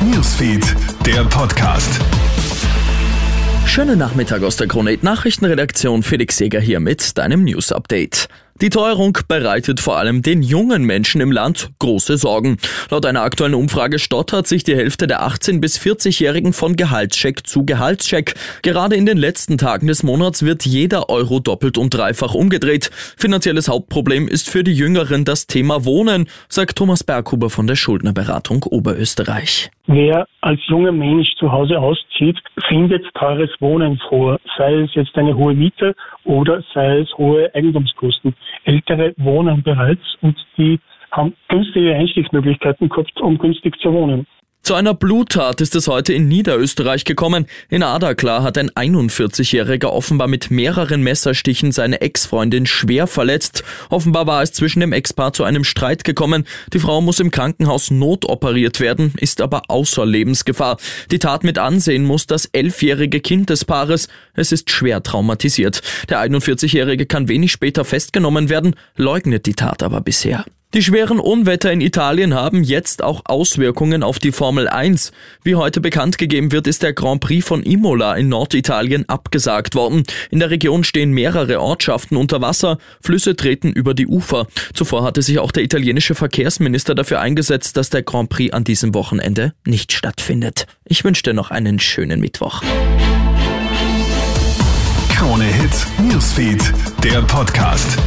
Newsfeed, der Podcast. Schönen Nachmittag aus der Kronet Nachrichtenredaktion. Felix Seger hier mit deinem News Update. Die Teuerung bereitet vor allem den jungen Menschen im Land große Sorgen. Laut einer aktuellen Umfrage stottert sich die Hälfte der 18- bis 40-Jährigen von Gehaltscheck zu Gehaltscheck. Gerade in den letzten Tagen des Monats wird jeder Euro doppelt und dreifach umgedreht. Finanzielles Hauptproblem ist für die Jüngeren das Thema Wohnen, sagt Thomas Berghuber von der Schuldnerberatung Oberösterreich. Wer als junger Mensch zu Hause auszieht, findet teures Wohnen vor, sei es jetzt eine hohe Miete oder sei es hohe Eigentumskosten. Ältere wohnen bereits und die haben günstige Einstiegsmöglichkeiten gehabt, um günstig zu wohnen. Zu einer Bluttat ist es heute in Niederösterreich gekommen. In Adaklar hat ein 41-Jähriger offenbar mit mehreren Messerstichen seine Ex-Freundin schwer verletzt. Offenbar war es zwischen dem Ex-Paar zu einem Streit gekommen. Die Frau muss im Krankenhaus notoperiert werden, ist aber außer Lebensgefahr. Die Tat mit ansehen muss das elfjährige Kind des Paares. Es ist schwer traumatisiert. Der 41-Jährige kann wenig später festgenommen werden, leugnet die Tat aber bisher. Die schweren Unwetter in Italien haben jetzt auch Auswirkungen auf die Formel 1. Wie heute bekannt gegeben wird, ist der Grand Prix von Imola in Norditalien abgesagt worden. In der Region stehen mehrere Ortschaften unter Wasser, Flüsse treten über die Ufer. Zuvor hatte sich auch der italienische Verkehrsminister dafür eingesetzt, dass der Grand Prix an diesem Wochenende nicht stattfindet. Ich wünsche dir noch einen schönen Mittwoch. Krone Hits, Newsfeed, der Podcast.